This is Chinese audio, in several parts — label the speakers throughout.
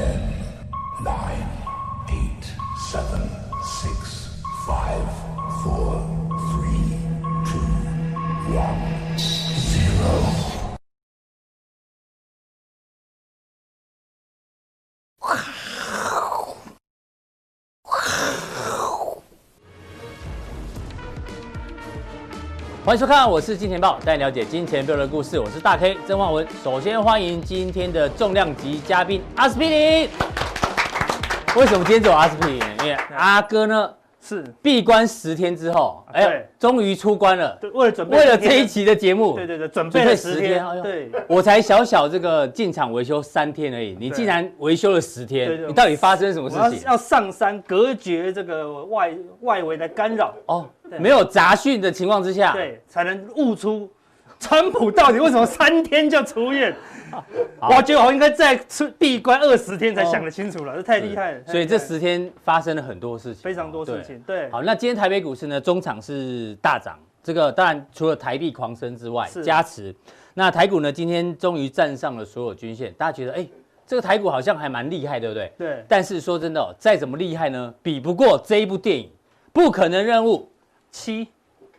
Speaker 1: Okay.
Speaker 2: 欢迎收看，我是金钱豹，带你了解金钱背后的故事。我是大 K 曾焕文。首先欢迎今天的重量级嘉宾阿司匹林。为什么今天只有阿司匹林？因为阿哥呢是闭关十天之后，哎，终于出关了。
Speaker 3: 对，为了准备
Speaker 2: 为了这一期的节目，
Speaker 3: 对对对，准备了十天。对，
Speaker 2: 我才小小这个进场维修三天而已，你竟然维修了十天，你到底发生什么事情？
Speaker 3: 要上山隔绝这个外外围的干扰哦。
Speaker 2: 没有杂讯的情况之下，
Speaker 3: 对，才能悟出 川普到底为什么三天就出院。我觉得我应该再出闭关二十天才想得清楚了，这太厉害了。
Speaker 2: 所以这十天发生了很多事情，
Speaker 3: 非常多事情。对，
Speaker 2: 好，那今天台北股市呢，中场是大涨，这个当然除了台币狂升之外加持，那台股呢今天终于站上了所有均线，大家觉得哎，这个台股好像还蛮厉害，对不对？
Speaker 3: 对。
Speaker 2: 但是说真的哦，再怎么厉害呢，比不过这一部电影《不可能任务》。
Speaker 3: 七，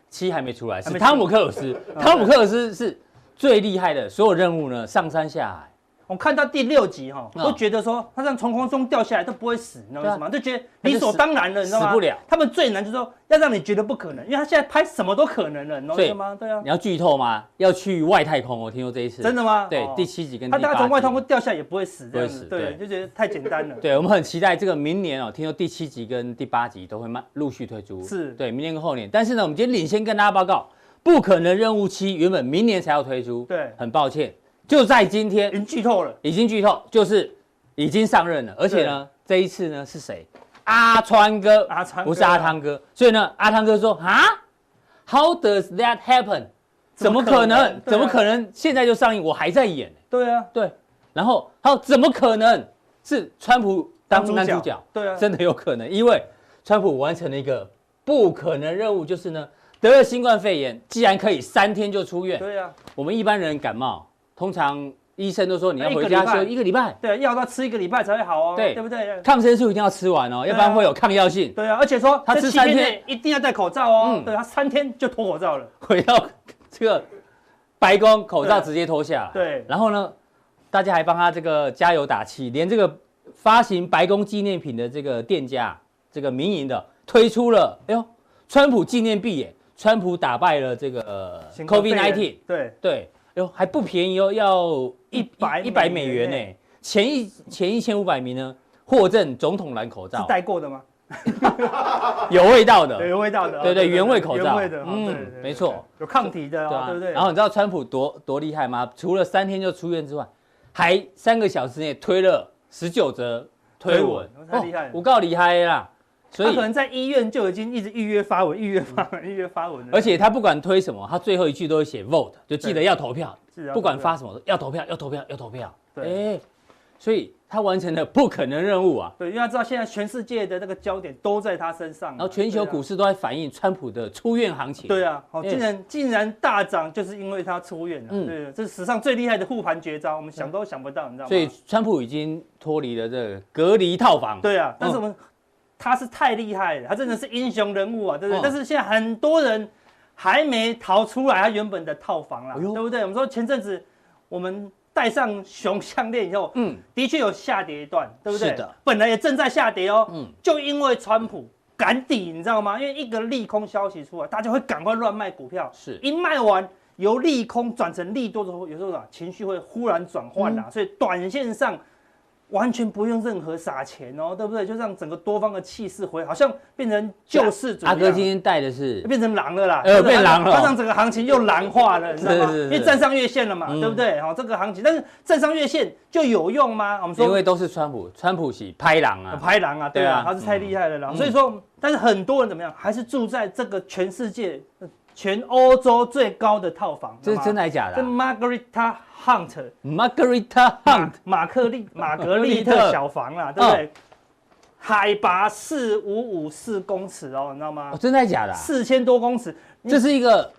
Speaker 2: 七还没出来，是汤姆克鲁斯。汤姆克鲁斯是最厉害的，所有任务呢，上山下海。
Speaker 3: 我看到第六集哈，都觉得说他这样从空中掉下来都不会死，你知道为什么？就觉得理所当然了，你知道吗？
Speaker 2: 死不了。
Speaker 3: 他们最难就是说要让你觉得不可能，因为他现在拍什么都可能了，你知道吗？对啊。
Speaker 2: 你要剧透吗？要去外太空，我听说这一次。
Speaker 3: 真的吗？
Speaker 2: 对，第七集跟
Speaker 3: 他大概从外太空掉下来也不会死，不会死。对，就觉得太简单了。
Speaker 2: 对，我们很期待这个明年哦，听说第七集跟第八集都会慢陆续推出。
Speaker 3: 是
Speaker 2: 对，明年跟后年。但是呢，我们今天领先跟大家报告，不可能任务七原本明年才要推出。
Speaker 3: 对，
Speaker 2: 很抱歉。就在今天，
Speaker 3: 已经剧透了，
Speaker 2: 已经剧透，就是已经上任了，而且呢，这一次呢是谁？阿川哥，
Speaker 3: 阿川
Speaker 2: 不是阿汤哥，所以呢，阿汤哥说啊，How does that happen？怎么可能？怎么可能现在就上映？我还在演。
Speaker 3: 对啊，
Speaker 2: 对。然后他说怎么可能是川普当男主角？
Speaker 3: 对啊，
Speaker 2: 真的有可能，因为川普完成了一个不可能任务，就是呢得了新冠肺炎，既然可以三天就出院。
Speaker 3: 对啊，
Speaker 2: 我们一般人感冒。通常医生都说你要回家休一个礼拜，
Speaker 3: 对，药要吃一个礼拜才会好哦，对，对不对？
Speaker 2: 抗生素一定要吃完哦，要不然会有抗药性。
Speaker 3: 对啊，而且说他吃三天。一定要戴口罩哦，对，他三天就脱口罩了，
Speaker 2: 回到这个白宫口罩直接脱下来。
Speaker 3: 对，
Speaker 2: 然后呢，大家还帮他这个加油打气，连这个发行白宫纪念品的这个店家，这个民营的推出了，哎呦，川普纪念币耶，川普打败了这个 COVID-19，
Speaker 3: 对。
Speaker 2: 对。哟，还不便宜哦，要一百一百美元呢。前一前一千五百名呢，获赠总统蓝口罩，
Speaker 3: 是戴过的吗？
Speaker 2: 有味道的，
Speaker 3: 有味道的，
Speaker 2: 对对，原味口罩，
Speaker 3: 原味的，
Speaker 2: 嗯，没错，
Speaker 3: 有抗体的，对不对？
Speaker 2: 然后你知道川普多多厉害吗？除了三天就出院之外，还三个小时内推了十九则推文，
Speaker 3: 太厉害了，
Speaker 2: 我告厉害啦。所以
Speaker 3: 他可能在医院就已经一直预约发文，预约发文，预约发文。
Speaker 2: 而且他不管推什么，他最后一句都会写 vote，就记得要投票。不管发什么，要投票，要投票，要投票。对，所以他完成了不可能任务啊。
Speaker 3: 对，因为他知道现在全世界的那个焦点都在他身上，
Speaker 2: 然后全球股市都在反映川普的出院行情。
Speaker 3: 对啊，好，竟然竟然大涨，就是因为他出院了。嗯，对，这是史上最厉害的护盘绝招，我们想都想不到，你知道吗？
Speaker 2: 所以川普已经脱离了这个隔离套房。
Speaker 3: 对啊，但是我们。他是太厉害了，他真的是英雄人物啊，对不对？但是现在很多人还没逃出来他原本的套房啦，对不对？我们说前阵子我们戴上熊项链以后，嗯，的确有下跌一段，对不对？是的，本来也正在下跌哦，嗯，就因为川普赶底，你知道吗？因为一个利空消息出来，大家会赶快乱卖股票，是一卖完由利空转成利多的时候，有时候啊情绪会忽然转换啦，所以短线上。完全不用任何撒钱哦，对不对？就让整个多方的气势回，好像变成救世主。
Speaker 2: 阿哥今天带的是
Speaker 3: 变成狼了啦，
Speaker 2: 呃，变狼了，
Speaker 3: 他让整个行情又狼化了，你知道吗？因为站上月线了嘛，对不对？好，这个行情，但是站上月线就有用吗？我们说，
Speaker 2: 因为都是川普，川普是拍狼啊，
Speaker 3: 拍狼啊，对啊，他是太厉害了狼。所以说，但是很多人怎么样，还是住在这个全世界。全欧洲最高的套房，
Speaker 2: 这是真的还是假的？
Speaker 3: 这 Margarita
Speaker 2: Hunt，Margarita Hunt，
Speaker 3: 马克利 玛格丽特小房啦，对不对？海拔四五五四公尺哦，你知道吗？
Speaker 2: 真的假的？
Speaker 3: 四千多公尺，
Speaker 2: 这是一个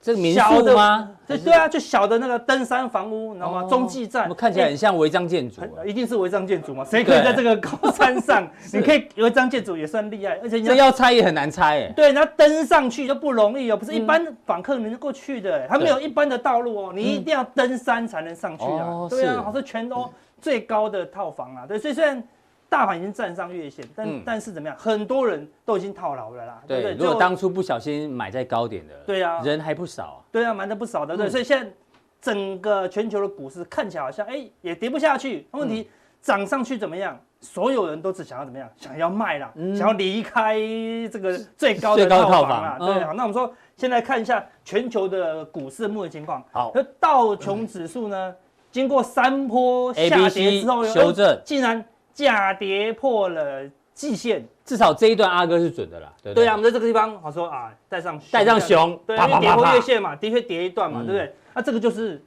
Speaker 2: 这个民
Speaker 3: 小的
Speaker 2: 宿吗？
Speaker 3: 对对啊，就小的那个登山房屋，你知道吗？中继站
Speaker 2: 看起来很像违章建筑啊。
Speaker 3: 一定是违章建筑嘛？谁可以在这个高山上？你可以违章建筑也算厉害，而且你
Speaker 2: 这要拆也很难拆哎。
Speaker 3: 对，然后登上去就不容易哦，不是一般访客能够去的，它没有一般的道路哦，你一定要登山才能上去啊。对啊，好像全欧最高的套房啊。对，所以虽然。大盘已经站上月线，但、嗯、但是怎么样？很多人都已经套牢了啦。对，对，对，
Speaker 2: 如果当初不小心买在高点的，
Speaker 3: 对啊，
Speaker 2: 人还不少、啊。
Speaker 3: 对啊，买的不少的。嗯、对，所以现在整个全球的股市看起来好像哎、欸、也跌不下去。问题涨、嗯、上去怎么样？所有人都只想要怎么样？想要卖啦，嗯、想要离开这个最高的套房啦。对，好，那我们说先来看一下全球的股市的目前情况。好，那道琼指数呢，经过三波下跌之后
Speaker 2: 修正，
Speaker 3: 竟然。假跌破了季线，
Speaker 2: 至少这一段阿哥是准的啦。对对，
Speaker 3: 对啊，我们在这个地方，好说啊，带上
Speaker 2: 带上熊，
Speaker 3: 对，因为跌破月线嘛，的确跌一段嘛，对不对？那这个就是，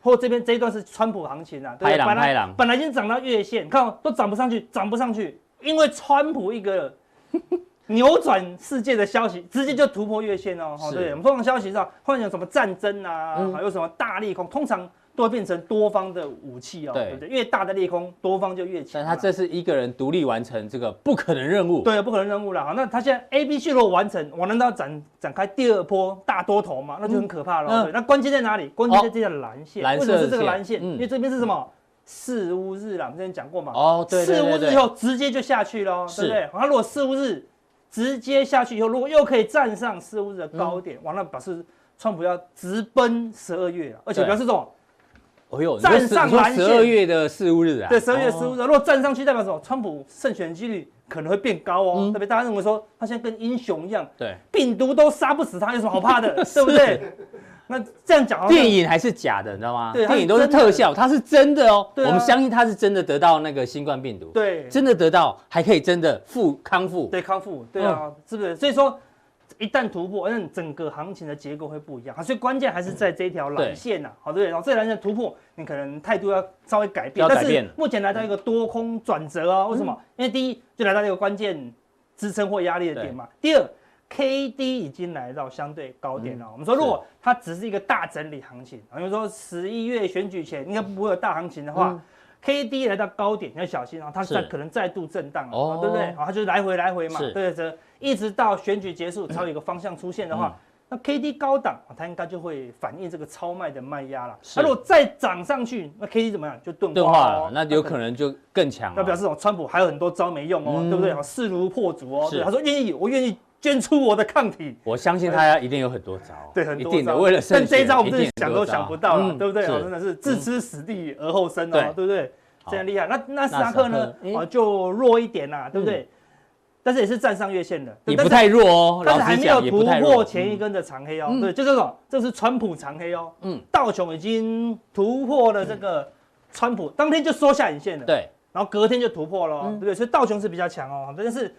Speaker 3: 或这边这一段是川普行情啊，对不对？本来本来已经涨到月线，看都涨不上去，涨不上去，因为川普一个 扭转世界的消息，直接就突破月线哦。对，我们通常消息上，或者有什么战争啊，还有什么大利空，通常。都会变成多方的武器哦，对不对？越大的利空，多方就越强。
Speaker 2: 但他这是一个人独立完成这个不可能任务，
Speaker 3: 对，不可能任务了。好，那他现在 A、B 线如果完成，我难道展展开第二波大多头吗？那就很可怕了。对，那关键在哪里？关键在这条蓝线。为什么是这个蓝线？因为这边是什么？四巫日啦，我们之前讲过嘛。哦，对。四巫日以后直接就下去了，对不对？他如果四巫日直接下去以后，如果又可以站上四巫日的高点，完了表示川普要直奔十二月了，而且表示
Speaker 2: 这种。站上蓝线，十二月的四五日啊，
Speaker 3: 对，十二月十五日，如果站上去，代表什么？川普胜选几率可能会变高哦。特别大家认为说，他现在跟英雄一样，对，病毒都杀不死他，有什么好怕的？对不对？那这样讲，
Speaker 2: 电影还是假的，你知道吗？对，电影都是特效，它是真的哦。我们相信他是真的得到那个新冠病毒，对，真的得到，还可以真的复康复，
Speaker 3: 对，康复，对啊，是不是？所以说。一旦突破，那整个行情的结构会不一样，所以关键还是在这一条蓝线呐，好对不对？然后这条蓝线突破，你可能态度要稍微改变，但是目前来到一个多空转折哦。为什么？因为第一就来到一个关键支撑或压力的点嘛。第二，K D 已经来到相对高点了。我们说，如果它只是一个大整理行情，比如说十一月选举前应该不会有大行情的话。K D 来到高点，你要小心啊！它再可能再度震荡了，对不对？啊，它就来回来回嘛，对对，一直到选举结束才有一个方向出现的话，那 K D 高档，它应该就会反映这个超卖的卖压了。那如果再涨上去，那 K D 怎么样？就钝化了，
Speaker 2: 那有可能就更强。
Speaker 3: 那表示哦？川普还有很多招没用哦，对不对？势如破竹哦。他说愿意，我愿意捐出我的抗体。
Speaker 2: 我相信他一定有很多招，
Speaker 3: 对，很多招。为了但这一招我们自己想都想不到了，对不对？真的是置之死地而后生哦，对不对？这样厉害，那那斯达克呢？啊，就弱一点啦，对不对？但是也是站上月线的，
Speaker 2: 也不太弱哦。
Speaker 3: 但是还没有突破前一根的长黑哦。对，就这种，这是川普长黑哦。嗯，道琼已经突破了这个川普，当天就缩下影线了。对，然后隔天就突破了，对不对？所以道琼是比较强哦。但是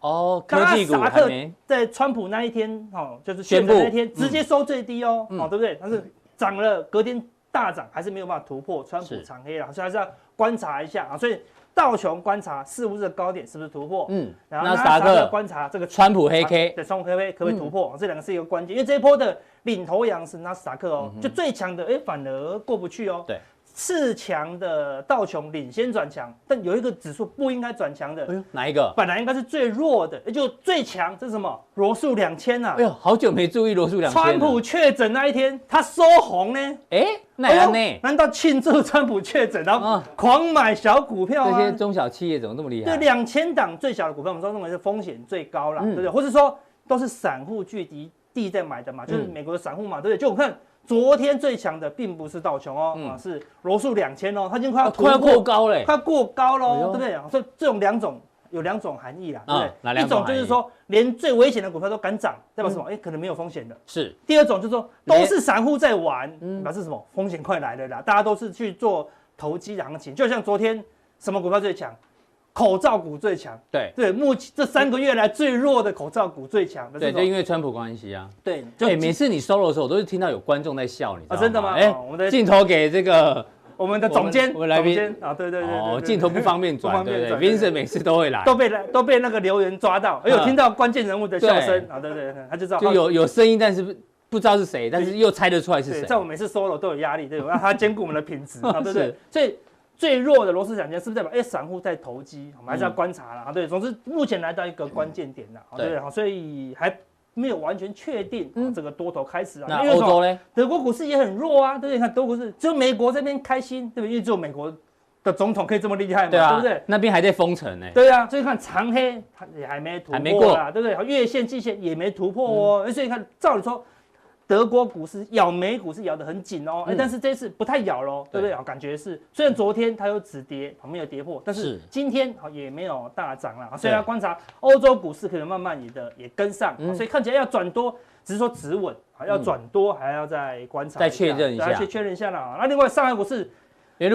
Speaker 3: 哦，纳斯达克在川普那一天哦，就是宣布那一天直接收最低哦，哦，对不对？但是涨了，隔天大涨，还是没有办法突破川普长黑了，所以还是要。观察一下啊，所以道琼观察四五日的高点是不是突破？嗯，然后纳斯达克观察这个
Speaker 2: 川普黑 K，
Speaker 3: 对，川普黑 K 可不可以突破？嗯、这两个是一个关键，因为这一波的领头羊是纳斯达克哦，嗯、就最强的，哎，反而过不去哦。对。次强的道琼领先转强，但有一个指数不应该转强的，哎呦，
Speaker 2: 哪一个？
Speaker 3: 本来应该是最弱的，也就最强，这是什么？罗素两千呐！
Speaker 2: 哎呦，好久没注意罗素两千。
Speaker 3: 川普确诊那一天，他收红呢？哎，那样呢？难道庆祝川普确诊，然后狂买小股票吗？
Speaker 2: 这些中小企业怎么这么厉害？
Speaker 3: 对，两千档最小的股票，我们说认为是风险最高了，对不对？或者说都是散户聚集地在买的嘛，就是美国的散户嘛，对不对？就我看。昨天最强的并不是道琼哦，啊是罗素两千哦，它已经快要
Speaker 2: 快要过高嘞，
Speaker 3: 快过高喽，对不对？所以这种两种有两种含义啦，对？一种就是说连最危险的股票都敢涨，代表什么？哎，可能没有风险的。是。第二种就是说都是散户在玩，表示什么？风险快来了啦，大家都是去做投机的行情，就像昨天什么股票最强？口罩股最强，对对，目前这三个月来最弱的口罩股最强，
Speaker 2: 对，就因为川普关系啊。
Speaker 3: 对，
Speaker 2: 对，每次你 solo 的时候，我都是听到有观众在笑，你知道吗？
Speaker 3: 真的吗？
Speaker 2: 哎，我们的镜头给这个
Speaker 3: 我们的总监，
Speaker 2: 我们来宾
Speaker 3: 啊，对对对，
Speaker 2: 哦，镜头不方便转，对对，Vincent 每次都会来，
Speaker 3: 都被都被那个留言抓到，哎呦，听到关键人物的笑声啊，对对对，他就知道
Speaker 2: 就有有声音，但是不不知道是谁，但是又猜得出来是谁。
Speaker 3: 在我每次 solo 都有压力，对吧？他兼顾我们的品质，对不 对？所以最弱的罗氏两千是不是代表哎，散户在投机？我们还是要观察啦啊。对，总之目前来到一个关键点了，对不对？好，所以还没有完全确定这个多头开始啊。
Speaker 2: 那欧洲呢？
Speaker 3: 德国股市也很弱啊，对不对？看德国股市，只有美国这边开心，对不对？因为只有美国。的总统可以这么厉害嘛？对不对？
Speaker 2: 那边还在封城呢。
Speaker 3: 对啊，所以看长黑它也还没突破啊，对不对？月线、季线也没突破哦。所以看，照理说，德国股市咬美股是咬得很紧哦。哎，但是这次不太咬喽，对不对？感觉是，虽然昨天它有止跌，没有跌破，但是今天好也没有大涨了。所以要观察欧洲股市可能慢慢也的也跟上，所以看起来要转多，只是说止稳啊，要转多还要再观察，
Speaker 2: 再确认一下，
Speaker 3: 去确认一下了。那另外上海股市。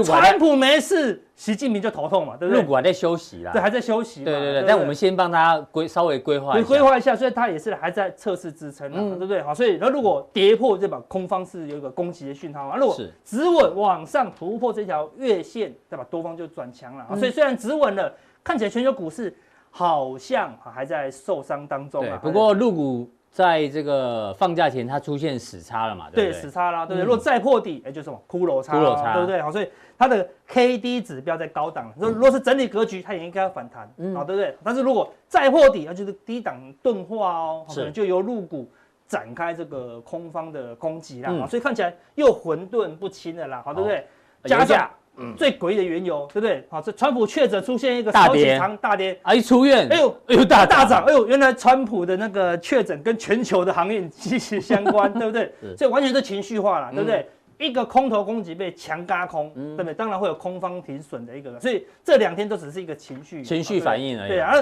Speaker 3: 川普没事，习近平就头痛嘛，对不对？
Speaker 2: 入股还在休息啦，
Speaker 3: 对，还在休息。
Speaker 2: 对对对，但我们先帮他规稍微规划一下，
Speaker 3: 规划一下，所以他也是还在测试支撑啊，对不对？好，所以那如果跌破，这把空方是有一个攻击的讯号啊。如果止稳往上突破这条月线，对吧？多方就转强了。所以虽然止稳了，看起来全球股市好像还在受伤当中啊。
Speaker 2: 不过入股。在这个放假前，它出现死叉了嘛？对不对？
Speaker 3: 对，死叉啦，对不对？如果再破底，哎，就是什么骷髅叉，骷髅叉，对不对？好，所以它的 K D 指标在高档，如果是整理格局，它也应该要反弹，好，对不对？但是如果再破底，那就是低档钝化哦，可能就由入股展开这个空方的攻击啦，所以看起来又混沌不清的啦，好，对不对？加价。最诡异的缘由，对不对？好，这川普确诊出现一个超级长大跌，
Speaker 2: 啊，一出院，
Speaker 3: 哎呦，哎呦大大涨，哎呦，原来川普的那个确诊跟全球的航运息息相关，对不对？这完全是情绪化了，对不对？一个空头攻击被强轧空，对不对？当然会有空方停损的一个，所以这两天都只是一个情绪
Speaker 2: 情绪反应而已。
Speaker 3: 对啊，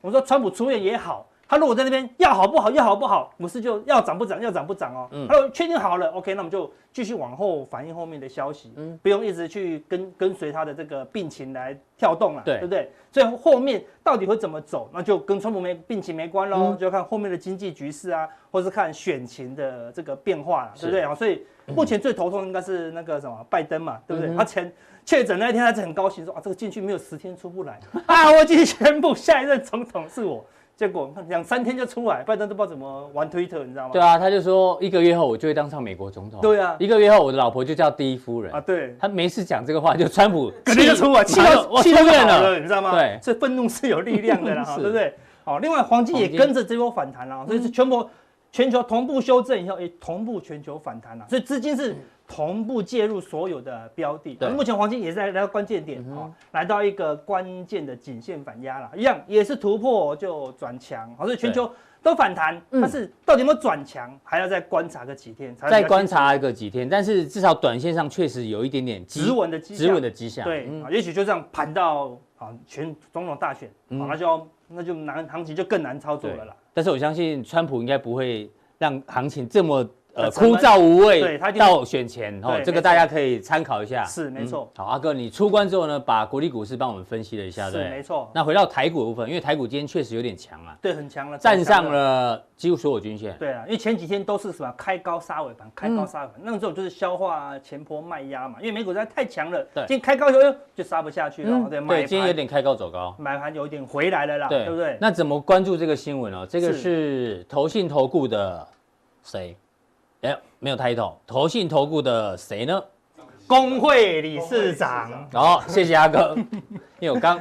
Speaker 3: 我说川普出院也好。他如果在那边要好不好，要好不好，股市就要涨不涨，要涨不涨哦。他说确定好了，OK，那我们就继续往后反映后面的消息，嗯，不用一直去跟跟随他的这个病情来跳动了，对，对不对？所以后面到底会怎么走，那就跟川普没病情没关喽，嗯、就要看后面的经济局势啊，或是看选情的这个变化了，是对不对啊？所以目前最头痛应该是那个什么拜登嘛，对不对？嗯、他前确诊那一天还是很高兴说啊，这个进去没有十天出不来 啊，我已经宣布下一任总统是我。结果两三天就出来，拜登都不知道怎么玩推特，你知道吗？
Speaker 2: 对啊，他就说一个月后我就会当上美国总统。
Speaker 3: 对啊，
Speaker 2: 一个月后我的老婆就叫第一夫人啊。
Speaker 3: 对，
Speaker 2: 他没事讲这个话，就川普
Speaker 3: 肯定就出来，气到气都变了，你知道吗？
Speaker 2: 对，
Speaker 3: 这愤怒是有力量的啦，对不对？好，另外黄金也跟着这波反弹了，所以是全国全球同步修正以后，也同步全球反弹了，所以资金是。同步介入所有的标的，对，目前黄金也在来到关键点，嗯、哼。来到一个关键的颈线反压了，一样也是突破就转强，好，所以全球都反弹，对但是到底有没有转强，还要再观察个几天，
Speaker 2: 再观察个几天，但是至少短线上确实有一点点止稳的止稳的迹象，
Speaker 3: 对，嗯、也许就这样盘到啊全总统大选，嗯、那就那就难行情就更难操作了啦。
Speaker 2: 但是我相信川普应该不会让行情这么。呃，枯燥无味，对，他到选前哦，这个大家可以参考一下。
Speaker 3: 是没错。
Speaker 2: 好，阿哥，你出关之后呢，把国立股市帮我们分析了一下，对，
Speaker 3: 没错。
Speaker 2: 那回到台股的部分，因为台股今天确实有点强啊，
Speaker 3: 对，很强了，
Speaker 2: 站上了几乎所有均线。
Speaker 3: 对啊，因为前几天都是什么开高杀尾盘，开高杀尾盘，那种就是消化前波卖压嘛，因为美股实在太强了，对，今天开高就就杀不下去了，对，
Speaker 2: 对，今天有点开高走高，
Speaker 3: 买盘有点回来了啦，对不对？
Speaker 2: 那怎么关注这个新闻呢？这个是投信投顾的谁？哎，没有抬头，投信投顾的谁呢？
Speaker 3: 工会理事长。
Speaker 2: 哦，谢谢阿哥，因为我刚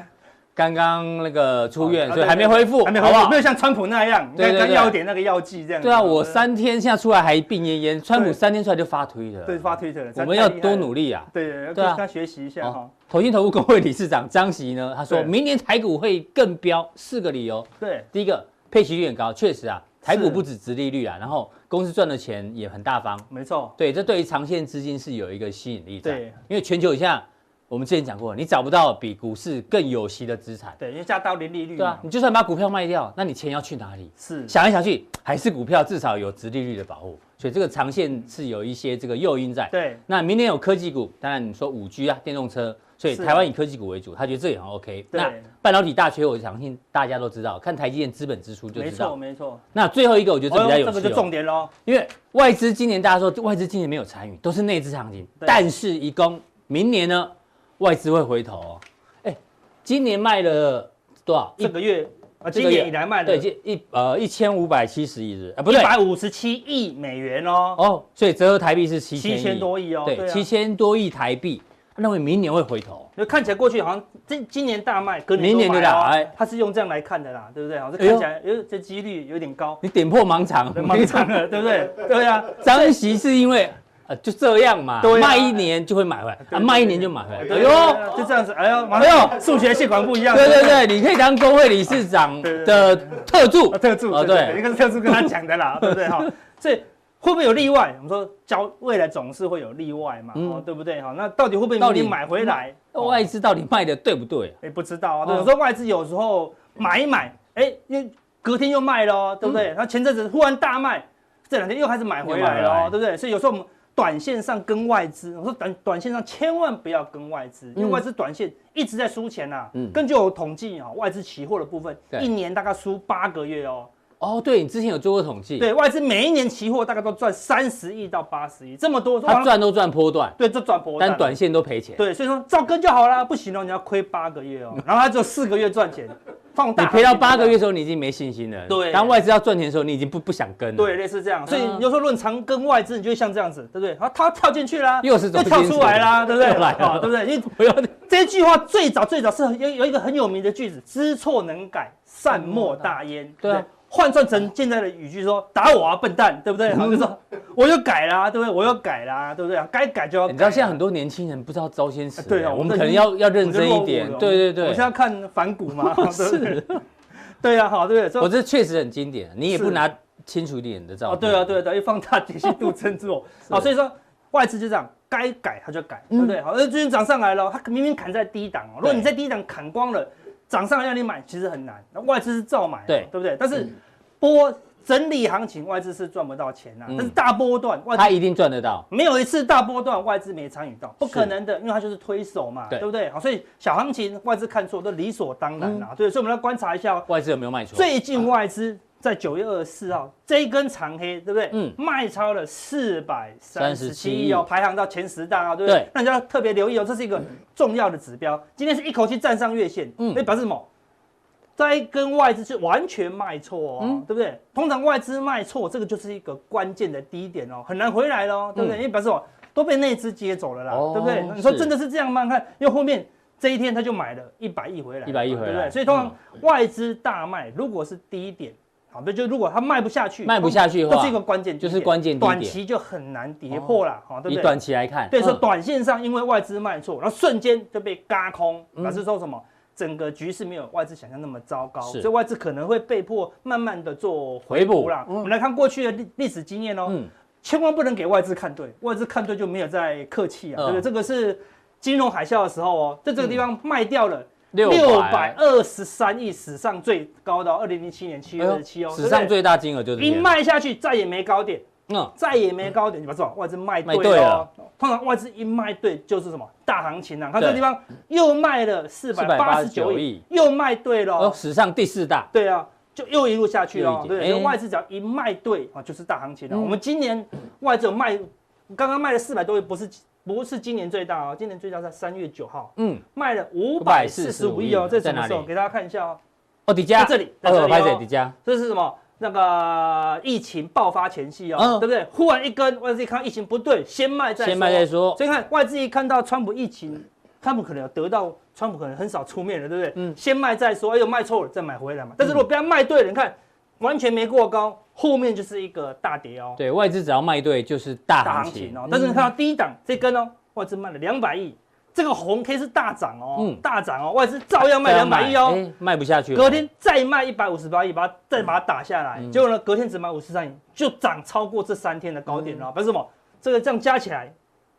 Speaker 2: 刚刚那个出院，所以还没恢复，还没恢复，
Speaker 3: 没有像川普那样，刚刚要点那个药剂这样。
Speaker 2: 对啊，我三天现在出来还病恹恹，川普三天出来就发推的，
Speaker 3: 对，发推特。
Speaker 2: 我们要多努力啊！
Speaker 3: 对对，要跟他学习一下哈。
Speaker 2: 投信投顾工会理事长张席呢，他说明年台股会更飙，四个理由。
Speaker 3: 对，
Speaker 2: 第一个配息率很高，确实啊。台股不止殖利率啊，然后公司赚的钱也很大方，
Speaker 3: 没错。
Speaker 2: 对，这对于长线资金是有一个吸引力在。对，因为全球以下，我们之前讲过，你找不到比股市更有息的资产。
Speaker 3: 对，因为加到零利率。
Speaker 2: 对啊，你就算把股票卖掉，那你钱要去哪里？
Speaker 3: 是，
Speaker 2: 想来想去，还是股票至少有殖利率的保护，所以这个长线是有一些这个诱因在。
Speaker 3: 对，
Speaker 2: 那明年有科技股，当然你说五 G 啊，电动车。所以台湾以科技股为主，他觉得这也很 OK。那半导体大缺，我相信大家都知道，看台积电资本支出就知道。
Speaker 3: 没错，没错。
Speaker 2: 那最后一个，我觉得这比较有趣，这个就
Speaker 3: 重点喽。
Speaker 2: 因为外资今年大家说外资今年没有参与，都是内资行情。但是一共明年呢，外资会回头哦。哎，今年卖了多少？
Speaker 3: 这个月啊，今年以来卖的
Speaker 2: 对一呃一千五百七十亿日，啊不对，
Speaker 3: 一百五十七亿美元哦。
Speaker 2: 哦，所以折合台币是七
Speaker 3: 七千多亿哦，
Speaker 2: 对，七千多亿台币。认为明年会回头，
Speaker 3: 就看起来过去好像今今年大卖，跟
Speaker 2: 明年对吧？哎，
Speaker 3: 他是用这样来看的啦，对不对？好，像看起来，哎，这几率有点高。
Speaker 2: 你点破盲肠，
Speaker 3: 盲肠了，对不对？对啊，
Speaker 2: 张席是因为呃就这样嘛，卖一年就会买回来，啊，卖一年就买回来，哎呦，
Speaker 3: 就这样子，哎呦，哎呦，数学系管不一样。
Speaker 2: 对对对，你可以当工会理事长的特助，
Speaker 3: 特助啊，对，一个是特助跟他讲的啦，对不对？哈，所以。会不会有例外？我们说交未来总是会有例外嘛，嗯、哦，对不对？哈，那到底会不会明年买回来？
Speaker 2: 外资到底卖的对不对？
Speaker 3: 哎，不知道啊。有时候外资有时候买一买，哎，因为隔天又卖了，对不对？他、嗯、前阵子忽然大卖，这两天又开始买回来了，对不对？所以有时候我们短线上跟外资，我说短短线上千万不要跟外资，因为外资短线一直在输钱呐、啊。嗯，根据我统计啊，外资期货的部分，一年大概输八个月哦。
Speaker 2: 哦，对，你之前有做过统计，
Speaker 3: 对，外资每一年期货大概都赚三十亿到八十亿，这么多，
Speaker 2: 他赚都赚波段，
Speaker 3: 对，就赚波段，
Speaker 2: 但短线都赔钱，
Speaker 3: 对，所以说照跟就好啦，不行哦，你要亏八个月哦，然后他只有四个月赚钱，放大，
Speaker 2: 你赔到八个月的时候，你已经没信心了，
Speaker 3: 对，
Speaker 2: 当外资要赚钱的时候，你已经不不想跟了，
Speaker 3: 对，类似这样，所以有时候论长跟外资，你就会像这样子，对不对？他他跳进去啦，又是又跳出来啦，对不对？来，对不对？因为 不要这句话最早最早是有有一个很有名的句子，知错能改，善莫大焉，对。换算成现在的语句说，打我啊，笨蛋，对不对？然后就说我又改啦，对不对？我又改啦，对不对？该改就要改。
Speaker 2: 你知道现在很多年轻人不知道招先死，对啊，我们可能要要认真一点。对对对，
Speaker 3: 我现在看反骨嘛，是，对呀，好，对不对？
Speaker 2: 我这确实很经典，你也不拿清楚一点的照片。
Speaker 3: 哦，对啊，对啊，一放大解析度增做。好，所以说外资就这样，该改他就改，对不对？好，那最近涨上来了，他明明砍在低档哦，如果你在低档砍光了。涨上来让你买其实很难，那外资是照买，对对不对？但是波整理行情，外资是赚不到钱呐。但是大波段，外资
Speaker 2: 他一定赚得到。
Speaker 3: 没有一次大波段外资没参与到，不可能的，因为它就是推手嘛，对不对？好，所以小行情外资看错都理所当然啦。对，所以我们要观察一下
Speaker 2: 外资有没有卖出。
Speaker 3: 最近外资。在九月二十四号，这一根长黑，对不对？嗯，卖超了四百三十七亿哦，排行到前十大啊，对不对？对，那你就要特别留意哦，这是一个重要的指标。今天是一口气站上月线，嗯，那表示什么？这一根外资是完全卖错哦，嗯、对不对？通常外资卖错，这个就是一个关键的低点哦，很难回来喽，对不对？嗯、因为表示什么？都被内资接走了啦，哦、对不对？你说真的是这样吗？看，因为后面这一天他就买了一百亿回来，
Speaker 2: 一百亿回来，对不对？
Speaker 3: 所以通常外资大卖，如果是低点。好，对，就如果它卖不下去，
Speaker 2: 卖不下去的话，
Speaker 3: 这是一个关键，
Speaker 2: 就是关键，
Speaker 3: 短期就很难跌破了，好，对不对？
Speaker 2: 以短期来看，
Speaker 3: 对，说短线上因为外资卖错，然后瞬间就被嘎空，表示说什么？整个局势没有外资想象那么糟糕，所以外资可能会被迫慢慢的做回补啦。我们来看过去的历历史经验哦，千万不能给外资看对，外资看对就没有再客气啊，对不对？这个是金融海啸的时候哦，在这个地方卖掉了。六百二十三亿，史上最高的二零零七年七月二十七哦，
Speaker 2: 史上最大金额就是
Speaker 3: 一卖下去再也没高点，嗯，再也没高点，你们知道外资卖对了，通常外资一卖对就是什么？大行情啊，它这个地方又卖了四百八十九亿，又卖对了，
Speaker 2: 史上第四大，
Speaker 3: 对啊，就又一路下去了，对，外资只要一卖对啊，就是大行情了。我们今年外资有卖，刚刚卖了四百多亿，不是。不是今年最大哦，今年最大在三月九号，嗯，卖了五百四十五亿哦，这是什么时候？给大家看一下哦。
Speaker 2: 哦，底加
Speaker 3: 在这里，在这里
Speaker 2: 底加，
Speaker 3: 这是什么？那个疫情爆发前夕哦，对不对？忽然一根外资一看疫情不对，先卖再说。
Speaker 2: 先卖再说。
Speaker 3: 所以看外资一看到川普疫情，他们可能有得到川普可能很少出面了，对不对？嗯，先卖再说，哎呦卖错了再买回来嘛。但是如果不要卖对了，你看完全没过高。后面就是一个大跌哦。
Speaker 2: 对外资只要卖对就是大行情。
Speaker 3: 哦。但是你看到第一档这根哦，外资卖了两百亿，这个红 K 是大涨哦，嗯，大涨哦，外资照样卖两百亿哦，
Speaker 2: 卖不下去，
Speaker 3: 隔天再卖一百五十八亿，把它再把它打下来，结果呢，隔天只买五十三亿，就涨超过这三天的高点了。为什么？这个这样加起来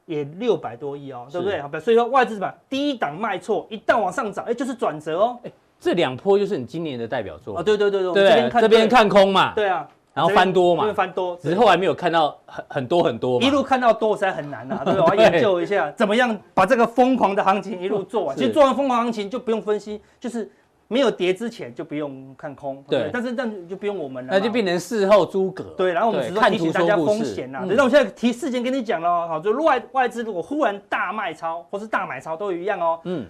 Speaker 3: 也六百多亿哦，对不对？好，所以说外资什么第一档卖错，一旦往上涨，哎，就是转折哦，哎，
Speaker 2: 这两波就是你今年的代表作。
Speaker 3: 啊，对对对对，
Speaker 2: 对，这边看空嘛，
Speaker 3: 对啊。
Speaker 2: 然后翻多嘛，
Speaker 3: 翻多，
Speaker 2: 只是后来没有看到很很多很多，
Speaker 3: 一路看到多实在很难呐，对，我要研究一下怎么样把这个疯狂的行情一路做完。其实做完疯狂行情就不用分析，就是没有跌之前就不用看空，对。但是这样就不用我们了，
Speaker 2: 那就变成事后诸葛。
Speaker 3: 对，然后我们只是提醒大家风险呐。那我现在提事先跟你讲了，好，就外外资如果忽然大卖超或是大买超都一样哦。嗯。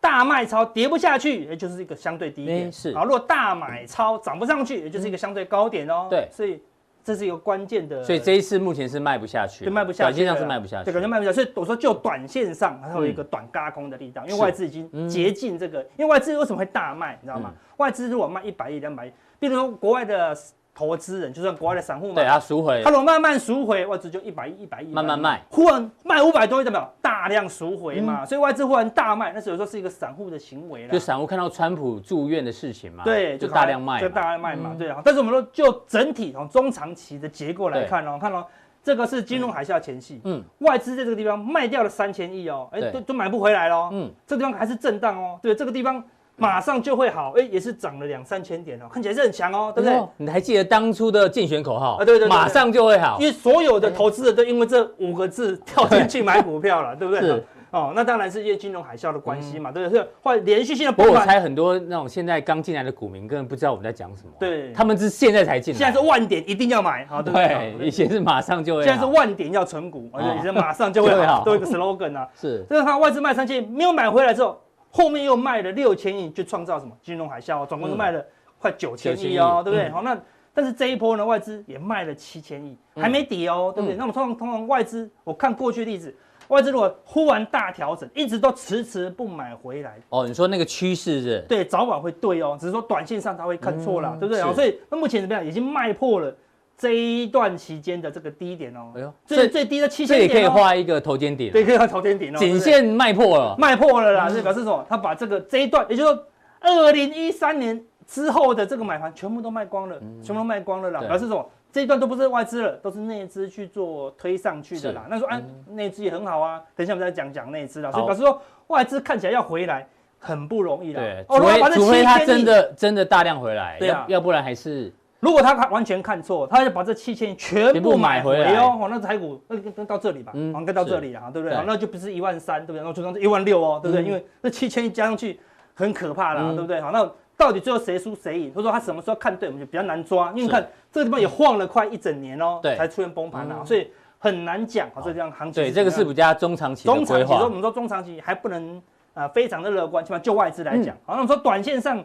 Speaker 3: 大卖超跌不下去，也就是一个相对低点。
Speaker 2: 是。
Speaker 3: 好，如果大买超涨不上去，也就是一个相对高点哦。
Speaker 2: 对，
Speaker 3: 所以这是一个关键的。
Speaker 2: 所以这一次目前是卖不下去，
Speaker 3: 就卖不下去，
Speaker 2: 短线上是卖不下去，
Speaker 3: 对，感觉卖不下去。所以我说就短线上它有一个短轧空的力道，因为外资已经接近这个。因为外资为什么会大卖？你知道吗？外资如果卖一百亿、两百亿，比如说国外的。投资人就算国外的散户嘛，
Speaker 2: 对啊，赎回，
Speaker 3: 他如果慢慢赎回，外资就一百亿、一百亿，
Speaker 2: 慢慢卖，
Speaker 3: 忽然卖五百多亿，代表大量赎回嘛，所以外资忽然大卖，那时候说是一个散户的行为了。
Speaker 2: 就散户看到川普住院的事情嘛，
Speaker 3: 对，
Speaker 2: 就大量卖，
Speaker 3: 就大量卖嘛，对啊。但是我们说就整体从中长期的结构来看哦，看哦这个是金融海啸前夕，嗯，外资在这个地方卖掉了三千亿哦，哎，都都买不回来喽，嗯，这个地方还是震荡哦，对，这个地方。马上就会好，哎，也是涨了两三千点哦，看起来是很强哦，对不对？
Speaker 2: 你还记得当初的竞选口号
Speaker 3: 啊？对对，
Speaker 2: 马上就会好，
Speaker 3: 因为所有的投资人都因为这五个字跳进去买股票了，对不对？是哦，那当然是因为金融海啸的关系嘛，对不对？或连续性的。
Speaker 2: 不过我猜很多那种现在刚进来的股民根本不知道我们在讲什么，
Speaker 3: 对，
Speaker 2: 他们是现在才进来，
Speaker 3: 现在是万点一定要买，好，对不对？
Speaker 2: 以前是马上就会，
Speaker 3: 现在是万点要存股，而且以前马上就会好，都有一个 slogan 啊，
Speaker 2: 是。
Speaker 3: 这个他外资卖三千没有买回来之后。后面又卖了六千亿，就创造什么金融海啸，总共是卖了快九千亿哦，对不对？好，那但是这一波呢，外资也卖了七千亿，还没底哦，对不对？那么通常通常外资，我看过去的例子，外资如果忽然大调整，一直都迟迟不买回来，
Speaker 2: 哦，你说那个趋势是？
Speaker 3: 对，早晚会对哦，只是说短线上它会看错了，对不对？所以那目前怎么样？已经卖破了。这一段期间的这个低点哦，哎呦，最最低的七千点，
Speaker 2: 这里可以画一个头肩顶，
Speaker 3: 对，可以画头肩顶哦。
Speaker 2: 颈线卖破了，
Speaker 3: 卖破了啦，是表示什么？他把这个这一段，也就是说，二零一三年之后的这个买盘全部都卖光了，全部都卖光了啦。表示什么？这一段都不是外资了，都是内资去做推上去的啦。那说啊，内资也很好啊，等一下我们再讲讲内资啦。所以表示说，外资看起来要回来很不容易啦。
Speaker 2: 对，除非除非他真的真的大量回来，对啊，要不然还是。
Speaker 3: 如果他看完全看错，他就把这七千亿全部买回来哦，那台股那跟到这里吧，嗯，跟到这里啊，对不对？那就不是一万三，对不对？然后最终是一万六哦，对不对？因为那七千亿加上去很可怕啦，对不对？好，那到底最后谁输谁赢？或者说他什么时候看对，我们就比较难抓，因为你看这个地方也晃了快一整年哦，才出现崩盘啊，所以很难讲。好，这这样行情
Speaker 2: 对这个是比较中长期。中长期，
Speaker 3: 我们说中长期还不能啊，非常的乐观，起码就外资来讲。好，那我们说短线上。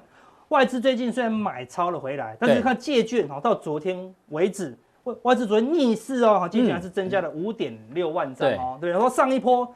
Speaker 3: 外资最近虽然买超了回来，但是看借券哈，到昨天为止，外外资昨天逆势哦，今天还是增加了五点六万张哦。对，然后上一波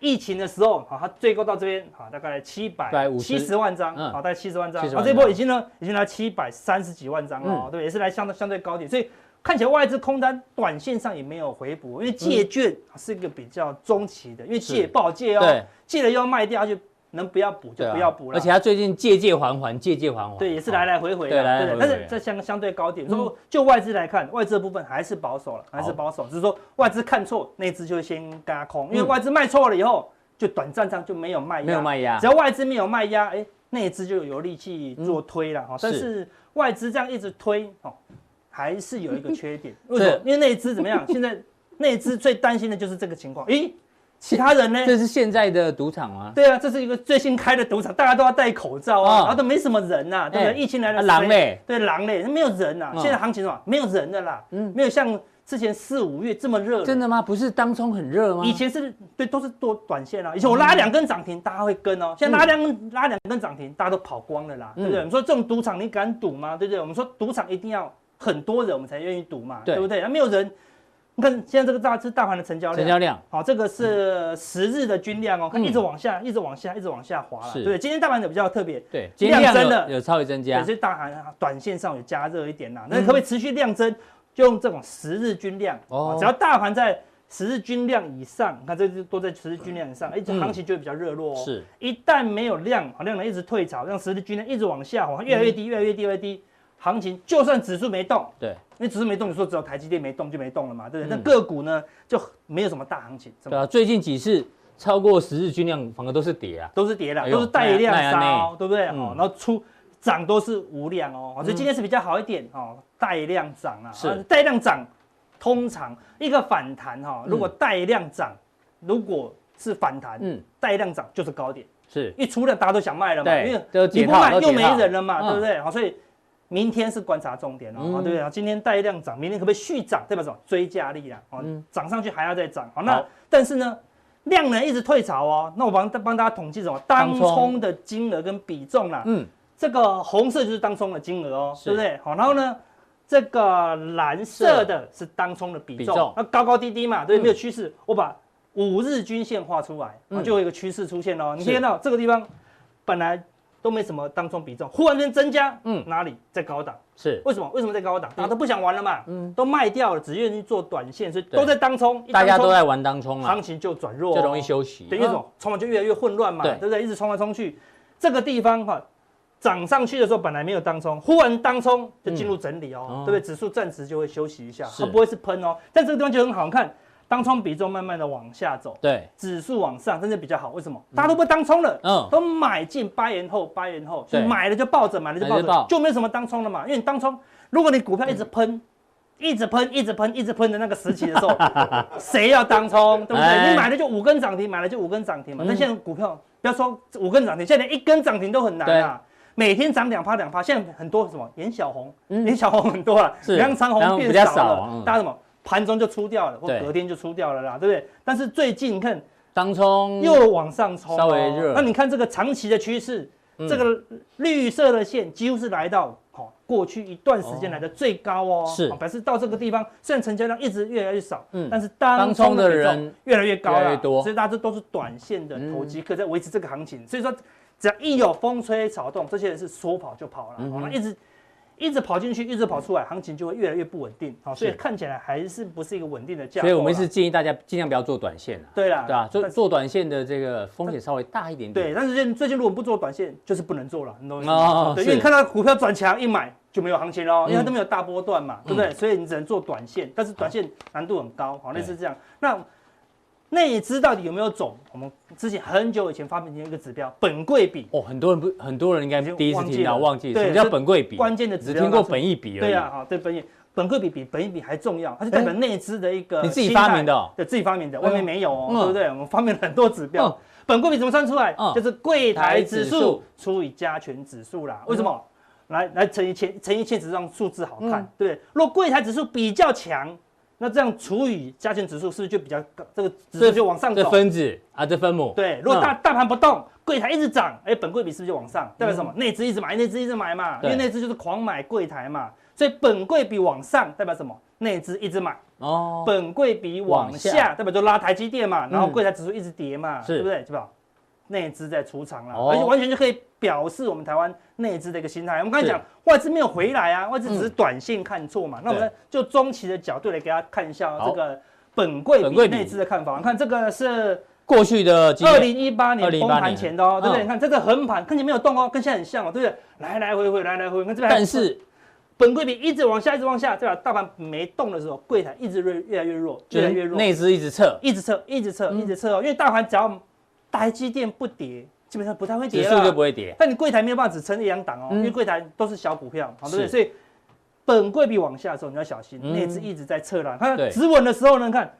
Speaker 3: 疫情的时候，哈，它最高到这边，哈，大概七百七十万张，好，大概七十万张。啊，这波已经呢，已经来七百三十几万张哦，对，也是来相对相对高点，所以看起来外资空单短线上也没有回补，因为借券是一个比较中期的，因为借不好借哦，借了又要卖掉就。能不要补就不要补了，
Speaker 2: 而且它最近借借还还，借借还还，
Speaker 3: 对，也是来来回回的，对，但是这相相对高点，说就外资来看，外资的部分还是保守了，还是保守，只是说外资看错，内资就会先轧空，因为外资卖错了以后，就短暂上就没有卖压，没有卖压，只要外资没有卖压，哎，内资就有力气做推了哈，但是外资这样一直推，哦，还是有一个缺点，为什么？因为内资怎么样？现在内资最担心的就是这个情况，咦？其他人呢？
Speaker 2: 这是现在的赌场吗？
Speaker 3: 对啊，这是一个最新开的赌场，大家都要戴口罩啊，然后都没什么人呐，对不对？疫情来了，
Speaker 2: 狼嘞，
Speaker 3: 对狼嘞，没有人呐。现在行情什么？没有人的啦，嗯，没有像之前四五月这么热。
Speaker 2: 真的吗？不是当冲很热吗？
Speaker 3: 以前是对，都是多短线啊。以前我拉两根涨停，大家会跟哦。现在拉两拉两根涨停，大家都跑光了啦，对不对？我们说这种赌场你敢赌吗？对不对？我们说赌场一定要很多人，我们才愿意赌嘛，对不对？那没有人。你看现在这个大是大盘的成交量，
Speaker 2: 成交量
Speaker 3: 好，这个是十日的均量哦，看一直往下，一直往下，一直往下滑了。对，今天大盘的比较特别，
Speaker 2: 对，量增的有稍微增加，
Speaker 3: 所以大盘短线上有加热一点啦。那可不可以持续量增？就用这种十日均量哦，只要大盘在十日均量以上，你看这都在十日均量以上，哎，这行情就会比较热络哦。是，一旦没有量，好量能一直退潮，让十日均量一直往下滑，越来越低，越来越低，越来越低。行情就算指数没动，对，因为指数没动，你说只有台积电没动就没动了嘛，对不对？那个股呢就没有什么大行情。对啊，
Speaker 2: 最近几次超过十日均量，反而都是跌啊，
Speaker 3: 都是跌的，都是带量杀，对不对？哦，然后出涨都是无量哦，所以今天是比较好一点哦，带量涨啊，是。带量涨，通常一个反弹哈，如果带量涨，如果是反弹，嗯，带量涨就是高点，是。一出量大家都想卖了嘛，因为你不卖又没人了嘛，对不对？好，所以。明天是观察重点哦，对不对啊？今天带量涨，明天可不可以续涨？代表什么？追加力啊，哦，涨上去还要再涨。好，那但是呢，量能一直退潮哦。那我帮帮大家统计什么？当冲的金额跟比重啦。嗯，这个红色就是当冲的金额哦，对不对？好，然后呢，这个蓝色的是当冲的比重，那高高低低嘛，对，没有趋势。我把五日均线画出来，就有一个趋势出现哦。你可以看到这个地方本来。都没什么当冲比重，忽然间增加，嗯，哪里在高档？是为什么？为什么在高档？大家都不想玩了嘛，嗯，都卖掉了，只愿意做短线，所以都在当冲。
Speaker 2: 大家都在玩当冲了，
Speaker 3: 行情就转弱，
Speaker 2: 就容易休息。
Speaker 3: 等于什么？筹码就越来越混乱嘛，对不对？一直冲来冲去，这个地方哈，涨上去的时候本来没有当冲，忽然当冲就进入整理哦，对不对？指数暂时就会休息一下，它不会是喷哦，但这个地方就很好看。当冲比重慢慢的往下走，对，指数往上，真的比较好。为什么？大家都不当冲了，嗯，都买进八元后，八元后，买了就抱着，买了就抱着，就没有什么当冲了嘛。因为你当冲，如果你股票一直喷，一直喷，一直喷，一直喷的那个时期的时候，谁要当冲，对不对？你买了就五根涨停，买了就五根涨停嘛。那现在股票不要说五根涨停，现在连一根涨停都很难啊。每天涨两趴两趴，现在很多什么颜小红，颜小红很多了，梁长红变少了，大家什么？盘中就出掉了，或隔天就出掉了啦，对不对？但是最近看当冲又往上冲，稍微热。那你看这个长期的趋势，这个绿色的线几乎是来到好过去一段时间来的最高哦。是，表示到这个地方，虽然成交量一直越来越少，嗯，但是当冲的人越来越高了，所以大家这都是短线的投机客在维持这个行情。所以说，只要一有风吹草动，这些人是说跑就跑了，那一直。一直跑进去，一直跑出来，行情就会越来越不稳定。好，所以看起来还是不是一个稳定的价。所以我们是建议大家尽量不要做短线了。对啦，对吧？做做短线的这个风险稍微大一点点。对，但是最近如果不做短线，就是不能做了，很多哦。对，因为你看到股票转强一买就没有行情喽，因为它都没有大波段嘛，对不对？所以你只能做短线，但是短线难度很高，好，类似这样。那。内资到底有没有种？我们之前很久以前发明的一个指标，本贵比哦，很多人不，很多人应该第一次听到，忘记什么叫本贵比，关键的只听过本益比而已。对啊，好，对本益，本贵比比本益比还重要，它是代表内资的一个。你自己发明的？对，自己发明的，外面没有哦，对不对？我们发明了很多指标，本贵比怎么算出来？就是柜台指数除以加权指数啦。为什么？来来乘以千，乘以千，只是让数字好看，对。如果柜台指数比较强。那这样除以加权指数是不是就比较高？这个指数就往上走。这分子啊，这分母。对，如果大大盘不动，柜台一直涨，哎，本柜比是不是就往上？代表什么？内资一直买，内资一直买嘛。因为内资就是狂买柜台嘛，所以本柜比往上代表什么？内资一直买。哦。本柜比往下代表就拉台积电嘛，然后柜台指数一直跌嘛，对不对？是吧？内资在出场了，而且完全就可以表示我们台湾内资的一个心态。我们刚才讲外资没有回来啊，外资只是短线看错嘛。那我们就中期的角度来给大家看一下这个本柜比内资的看法。你看这个是过去的二零一八年崩盘前的哦，对不对？你看这个横盘看起来没有动哦，跟现在很像哦，对不对？来来回回，来来回回，看这边。但是本柜比一直往下，一直往下，对吧？大盘没动的时候，柜台一直越越来越弱，越来越弱，内资一直撤，一直撤，一直撤，一直撤哦。因为大盘只要台积电不跌，基本上不太会跌了，指数就不会跌。但你柜台没有办法只撑一两档哦，因为柜台都是小股票，好对不对？所以本柜比往下的时候你要小心，内资一直在撤了。它止稳的时候呢，看，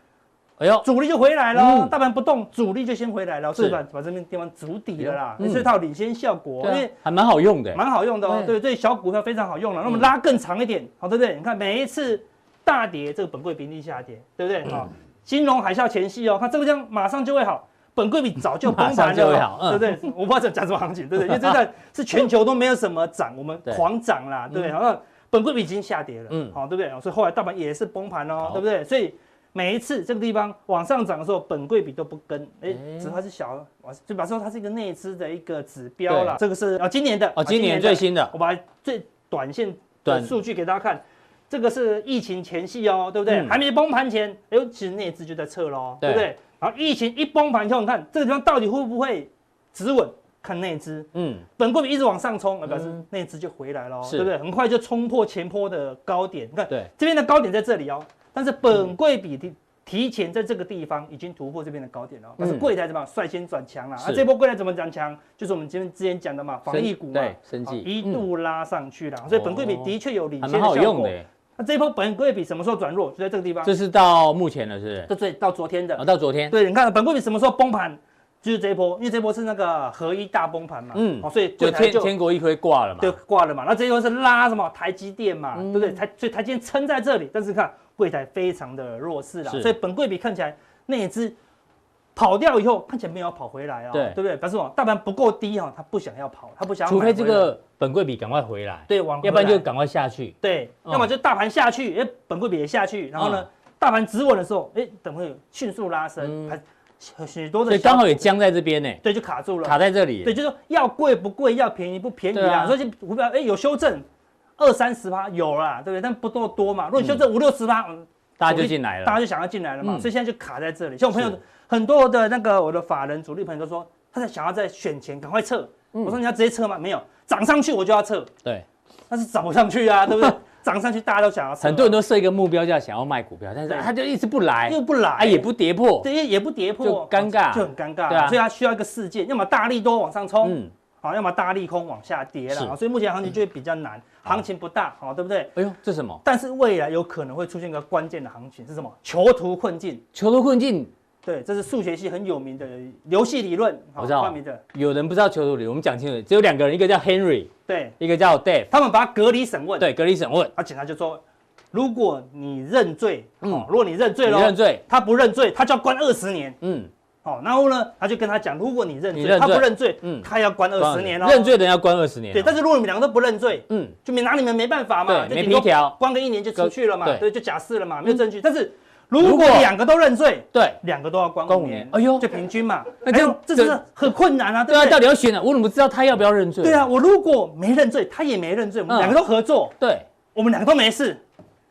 Speaker 3: 哎呦，主力就回来了，大盘不动，主力就先回来了，所以把把这边地方筑底了啦，所以它有领先效果，因为还蛮好用的，蛮好用的哦。对，对，小股票非常好用了。那我们拉更长一点，好对不对？你看每一次大跌，这个本柜比例下跌，对不对？好，金融海啸前夕哦，看这个这样马上就会好。本贵比早就崩盘了，对不对？我不知道讲什么行情，对不对？因为这段是全球都没有什么涨，我们狂涨啦，对不对？好像，本贵比已经下跌了，嗯，好，对不对？所以后来大盘也是崩盘哦，对不对？所以每一次这个地方往上涨的时候，本贵比都不跟，哎，只它是小，就表示说它是一个内资的一个指标啦。这个是啊，今年的哦，今年最新的，我把最短线的数据给大家看，这个是疫情前夕哦，对不对？还没崩盘前，哎呦，其实内资就在撤喽，对不对？然后疫情一崩盘以后，你看这个地方到底会不会止稳？看内资，嗯，本柜比一直往上冲，表示内资就回来了，对不对？很快就冲破前坡的高点。你看，对，这边的高点在这里哦，但是本柜比提提前在这个地方已经突破这边的高点了。但是柜台怎么率先转强了？啊，这波柜台怎么转强？就是我们今天之前讲的嘛，防疫股嘛，生技一度拉上去了，所以本柜比的确有领先效果。那这一波本柜比什么时候转弱？就在这个地方。这是到目前了，是不是？这最到昨天的。啊，到昨天。对，你看本柜比什么时候崩盘？就是这一波，因为这一波是那个合一大崩盘嘛。嗯。哦，所以就天天国一辉挂了嘛。对，挂了嘛。那这一波是拉什么？台积电嘛，对不对？台所以台积电撑在这里，但是看柜台非常的弱势了。所以本柜比看起来内资跑掉以后看起来没有要跑回来啊、哦，
Speaker 2: 对
Speaker 3: 对不对？表示什么？大盘不够低哈、哦，他不想要跑，他不想要。
Speaker 2: 除非这个本贵比赶快回来，
Speaker 3: 对，往
Speaker 2: 要不然就赶快下去。
Speaker 3: 对，
Speaker 2: 哦、
Speaker 3: 要么就大盘下去，哎，本贵比也下去，然后呢，哦、大盘止稳的时候，哎，等会迅速拉升，还、嗯、许多的。
Speaker 2: 所以刚好也僵在这边呢。
Speaker 3: 对，就卡住了，
Speaker 2: 卡在这里。
Speaker 3: 对，就是说要贵不贵，要便宜不便宜啊。所以股票哎有修正，二三十趴有啦，对不对？但不够多嘛。如果你修正五六十趴，嗯。
Speaker 2: 大家就进来了，
Speaker 3: 大家就想要进来了嘛，嗯、所以现在就卡在这里。像我朋友很多的那个我的法人主力朋友都说，他在想要在选前赶快撤。嗯、我说你要直接撤吗？没有，涨上去我就要撤。
Speaker 2: 对，
Speaker 3: 但是涨不上去啊，对不对？涨上去大家都想要撤。
Speaker 2: 很多人都设一个目标，叫想要卖股票，但是他就一直不来，
Speaker 3: 又不来，
Speaker 2: 啊也不跌破，
Speaker 3: 对，也不跌破，
Speaker 2: 就尴尬，
Speaker 3: 就很尴尬。对啊，所以他需要一个事件，要么大利多往上冲。嗯好，要么大利空往下跌了，所以目前行情就会比较难，行情不大，好，对不对？
Speaker 2: 哎呦，这是什么？
Speaker 3: 但是未来有可能会出现一个关键的行情是什么？囚徒困境。
Speaker 2: 囚徒困境，
Speaker 3: 对，这是数学系很有名的游戏理论。
Speaker 2: 我知道。有人不知道囚徒理论，我们讲清楚，只有两个人，一个叫 Henry，
Speaker 3: 对，
Speaker 2: 一个叫 Dave，
Speaker 3: 他们把他隔离审问。
Speaker 2: 对，隔离审问。
Speaker 3: 而警察就说，如果你认罪，嗯，如果你认罪了，
Speaker 2: 认罪，
Speaker 3: 他不认罪，他就要关二十年。
Speaker 2: 嗯。
Speaker 3: 好，然后呢，他就跟他讲，如果你认罪，他不认罪，嗯，他要关二十年哦。
Speaker 2: 认罪的人要关二十年。
Speaker 3: 对，但是如果你们两个都不认罪，嗯，就没拿你们没办法嘛，
Speaker 2: 没皮条，
Speaker 3: 关个一年就出去了嘛，对，就假释了嘛，没有证据。但是如果两个都认罪，
Speaker 2: 对，
Speaker 3: 两个都要关五年，哎呦，就平均嘛。
Speaker 2: 那这样
Speaker 3: 这是很困难啊，
Speaker 2: 对啊，到底要选哪？我怎么知道他要不要认罪？
Speaker 3: 对啊，我如果没认罪，他也没认罪，我们两个都合作，
Speaker 2: 对，
Speaker 3: 我们两个都没事。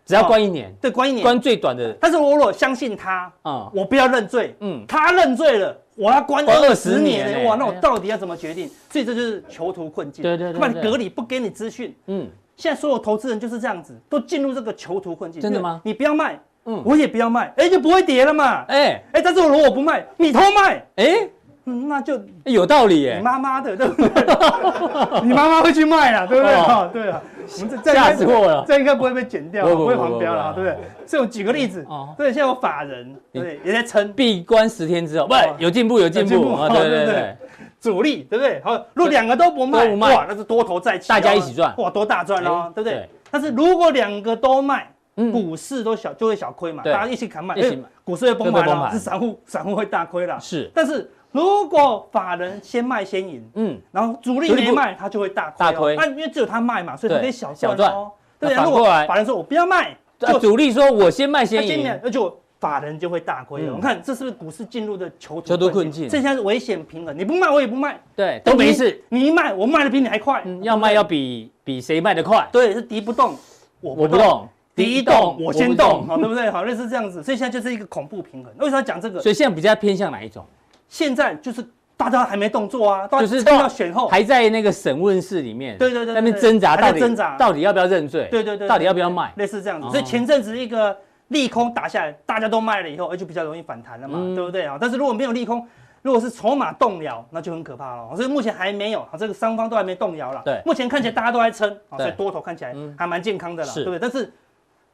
Speaker 2: 只要关一年，
Speaker 3: 对，关一年，
Speaker 2: 关最短的。
Speaker 3: 但是我如果相信他，啊，我不要认罪，嗯，他认罪了，我要关二十年，哇，那我到底要怎么决定？所以这就是囚徒困境，
Speaker 2: 对对对，
Speaker 3: 把你隔离，不给你资讯，嗯，现在所有投资人就是这样子，都进入这个囚徒困境。
Speaker 2: 真的吗？
Speaker 3: 你不要卖，嗯，我也不要卖，哎，就不会跌了嘛，
Speaker 2: 哎
Speaker 3: 哎，但是我如果我不卖，你偷卖，
Speaker 2: 哎。
Speaker 3: 嗯，那就
Speaker 2: 有道理耶。
Speaker 3: 你妈妈的，对不对？你妈妈会去卖啦，对不对？哈，对啊。
Speaker 2: 我们这吓死我了，
Speaker 3: 这应该不会被剪掉，不会黄标了，对不对？所以我举个例子，对，现在有法人，对，也在撑，
Speaker 2: 闭关十天之后，不，有进步，有进步啊，对对对。
Speaker 3: 主力，对不对？好，如果两个都不卖，哇，那是多头再起，
Speaker 2: 大家一起赚，
Speaker 3: 哇，多大赚哦，对不对？但是如果两个都卖，股市都小就会小亏嘛，大家一起砍卖，哎，股市会崩盘了，是散户，散户会大亏了，
Speaker 2: 是，
Speaker 3: 但是。如果法人先卖先赢，嗯，然后主力没卖，他就会大亏。大亏，那因为只有他卖嘛，所以他可以小赚哦。对，如果法人说我不要卖，
Speaker 2: 就主力说我先卖先赢，
Speaker 3: 那就法人就会大亏。我们看这是不是股市进入的囚
Speaker 2: 徒困境？
Speaker 3: 这现在是危险平衡，你不卖我也不卖，
Speaker 2: 对，都没事。
Speaker 3: 你一卖，我卖的比你还快。
Speaker 2: 要卖要比比谁卖的快？
Speaker 3: 对，是敌不动，我不动，敌一动我先动，好，对不对？好，类似这样子。所以现在就是一个恐怖平衡。为什么要讲这个？
Speaker 2: 所以现在比较偏向哪一种？
Speaker 3: 现在就是。大家还没动作啊，就是到选后
Speaker 2: 还在那个审问室里面，
Speaker 3: 对对对，
Speaker 2: 那边挣扎，到底挣扎，到底要不要认罪？
Speaker 3: 对对对，
Speaker 2: 到底要不要卖？
Speaker 3: 类似这样子，所以前阵子一个利空打下来，大家都卖了以后，而就比较容易反弹了嘛，对不对啊？但是如果没有利空，如果是筹码动摇，那就很可怕了。所以目前还没有，这个双方都还没动摇了。
Speaker 2: 对，
Speaker 3: 目前看起来大家都在撑，所以多头看起来还蛮健康的了，对不对？但是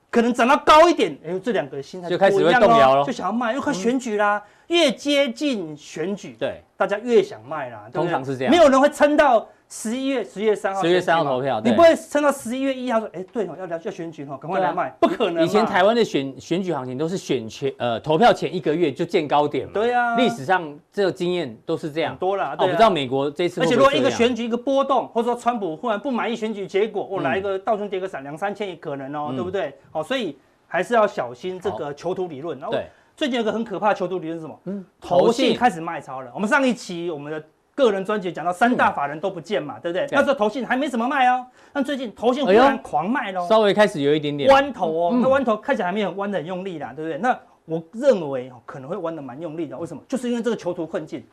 Speaker 3: 可能涨到高一点，哎，这两个心态
Speaker 2: 就开始会动摇了，
Speaker 3: 就想要卖，又快选举啦。越接近选举，
Speaker 2: 对，
Speaker 3: 大家越想卖啦。
Speaker 2: 通常是这样，
Speaker 3: 没有人会撑到十一月、十月三号。
Speaker 2: 十月三号投票，
Speaker 3: 你不会撑到十一月一号说，哎，对哦，要要选举哦，赶快来卖，不可能。
Speaker 2: 以前台湾的选选举行情都是选前呃投票前一个月就见高点嘛。
Speaker 3: 对啊，
Speaker 2: 历史上这个经验都是这样。
Speaker 3: 多了，
Speaker 2: 我不知道美国这次。
Speaker 3: 而且如果一个选举一个波动，或者说川普忽然不满意选举结果，我来一个道琼跌个三两三千也可能哦，对不对？好，所以还是要小心这个囚徒理论。
Speaker 2: 对。
Speaker 3: 最近有个很可怕的囚徒理论是什么？嗯，投信开始卖超了。我们上一期我们的个人专辑讲到三大法人都不见嘛，对不对？那时候投信还没怎么卖哦，但最近投信忽然狂卖喽，
Speaker 2: 稍微开始有一点点
Speaker 3: 弯头哦。那弯头看起来还没有弯的很用力啦，对不对？那我认为可能会弯的蛮用力的，为什么？就是因为这个囚徒困境，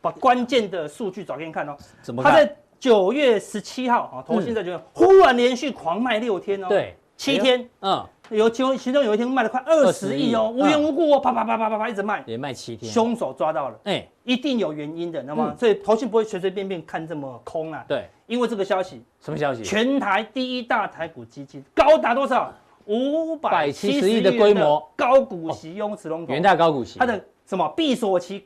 Speaker 3: 把关键的数据找给你看哦。
Speaker 2: 怎么？
Speaker 3: 他在九月十七号啊，投信在九月忽然连续狂卖六天哦，
Speaker 2: 对，
Speaker 3: 七天，嗯。有其中其中有一天卖了快二十亿哦，无缘无故哦，啪啪啪啪啪啪一直卖，
Speaker 2: 连卖七天，
Speaker 3: 凶手抓到了，哎，一定有原因的，知道吗？所以投信不会随随便便看这么空啊。
Speaker 2: 对，
Speaker 3: 因为这个消息，
Speaker 2: 什么消息？
Speaker 3: 全台第一大台股基金高达多少？五百七十亿的规模高股息雍池龙头，
Speaker 2: 元大高股息，
Speaker 3: 它的什么闭锁期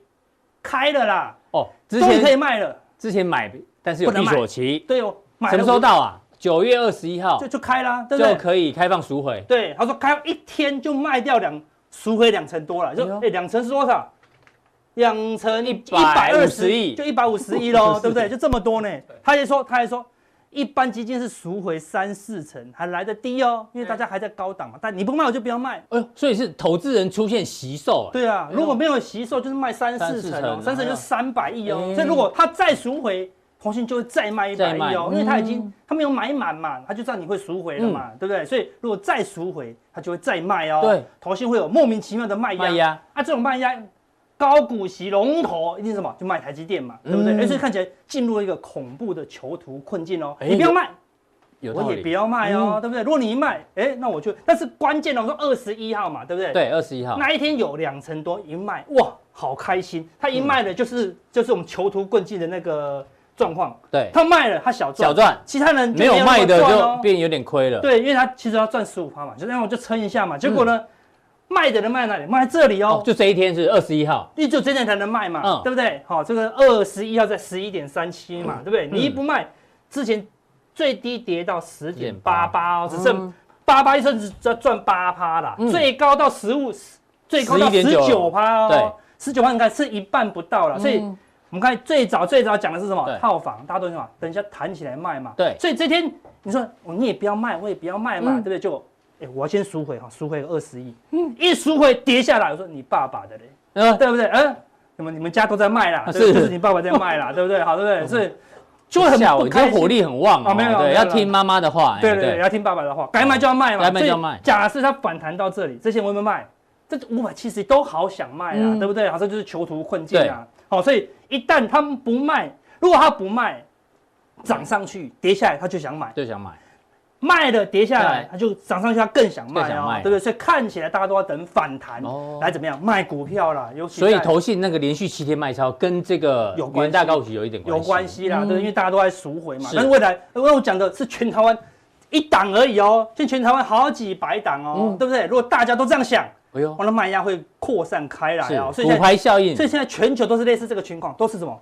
Speaker 3: 开了啦？
Speaker 2: 哦，
Speaker 3: 终于可以卖了。
Speaker 2: 之前买，但是有闭锁期，
Speaker 3: 对哦，
Speaker 2: 什么时候到啊？九月二十一号
Speaker 3: 就就开啦，对不对？
Speaker 2: 就可以开放赎回。
Speaker 3: 对，他说开一天就卖掉两赎回两成多了，就哎两成是多少？两成一
Speaker 2: 百
Speaker 3: 百二十
Speaker 2: 亿
Speaker 3: 亿，就一百五十亿喽，对不对？就这么多呢。他还说，他还说，一般基金是赎回三四成，还来得低哦，因为大家还在高档嘛。但你不卖，我就不要卖。
Speaker 2: 哎呦，所以是投资人出现惜售。
Speaker 3: 对啊，如果没有惜售，就是卖三四成哦，三四成就三百亿哦。所以如果他再赎回，投信就会再卖一百亿哦，因为他已经他没有买满嘛，他就知道你会赎回了嘛，对不对？所以如果再赎回，他就会再卖哦。
Speaker 2: 对，
Speaker 3: 投信会有莫名其妙的卖压。卖压啊，这种卖压。高股息龙头一定是什么？就卖台积电嘛，对不对？而且看起来进入了一个恐怖的囚徒困境哦。你不要卖，我也不要卖哦，对不对？如果你一卖，哎，那我就。但是关键的，我说二十一号嘛，对不对？
Speaker 2: 对，二十一号
Speaker 3: 那一天有两成多一卖，哇，好开心！他一卖的就是就是我们囚徒困境的那个状况。
Speaker 2: 对，
Speaker 3: 他卖了，他小赚，
Speaker 2: 小赚，
Speaker 3: 其他人
Speaker 2: 没有卖的就变有点亏了。
Speaker 3: 对，因为他其实要赚十五趴嘛，就那样我就撑一下嘛。结果呢？卖的人卖哪里？卖这里哦，
Speaker 2: 就这一天是二十一号，
Speaker 3: 你就这天才能卖嘛，对不对？好，这个二十一号在十一点三七嘛，对不对？你一不卖，之前最低跌到十点八八哦，只剩八八一升，只赚八趴啦，最高到十五，最高到十九趴哦，十九趴你看是一半不到了，所以我们看最早最早讲的是什么？套房，大家都说等一下弹起来卖嘛，对，所以这天你说你也不要卖，我也不要卖嘛，对不对？就。哎，我要先赎回哈，赎回二十亿。嗯，一赎回跌下来，我说你爸爸的嘞，嗯，对不对？嗯，你们你们家都在卖啦，是，就是你爸爸在卖啦，对不对？好，对不对？是，就会很不开心，
Speaker 2: 火力很旺啊，没有，对，要听妈妈的话，
Speaker 3: 对对对，要听爸爸的话，该卖就要卖嘛，该卖就要卖。假设它反弹到这里，这些我有没有卖？这五百七十都好想卖啊，对不对？好，像就是囚徒困境啊。好，所以一旦他们不卖，如果他不卖，涨上去跌下来，他就想买，
Speaker 2: 就想买。
Speaker 3: 卖了跌下来，他就涨上去，他更想卖啊，对不对？所以看起来大家都要等反弹来怎么样卖股票啦。尤其
Speaker 2: 所以投信那个连续七天卖超，跟这个有元大高股息有一点关系。
Speaker 3: 有关系啦，对，因为大家都在赎回嘛。但是未来，因为我讲的是全台湾一档而已哦，现在全台湾好几百档哦，对不对？如果大家都这样想，哎呦，我的卖压会扩散开来啊。
Speaker 2: 所以骨牌效应。
Speaker 3: 所以现在全球都是类似这个情况，都是什么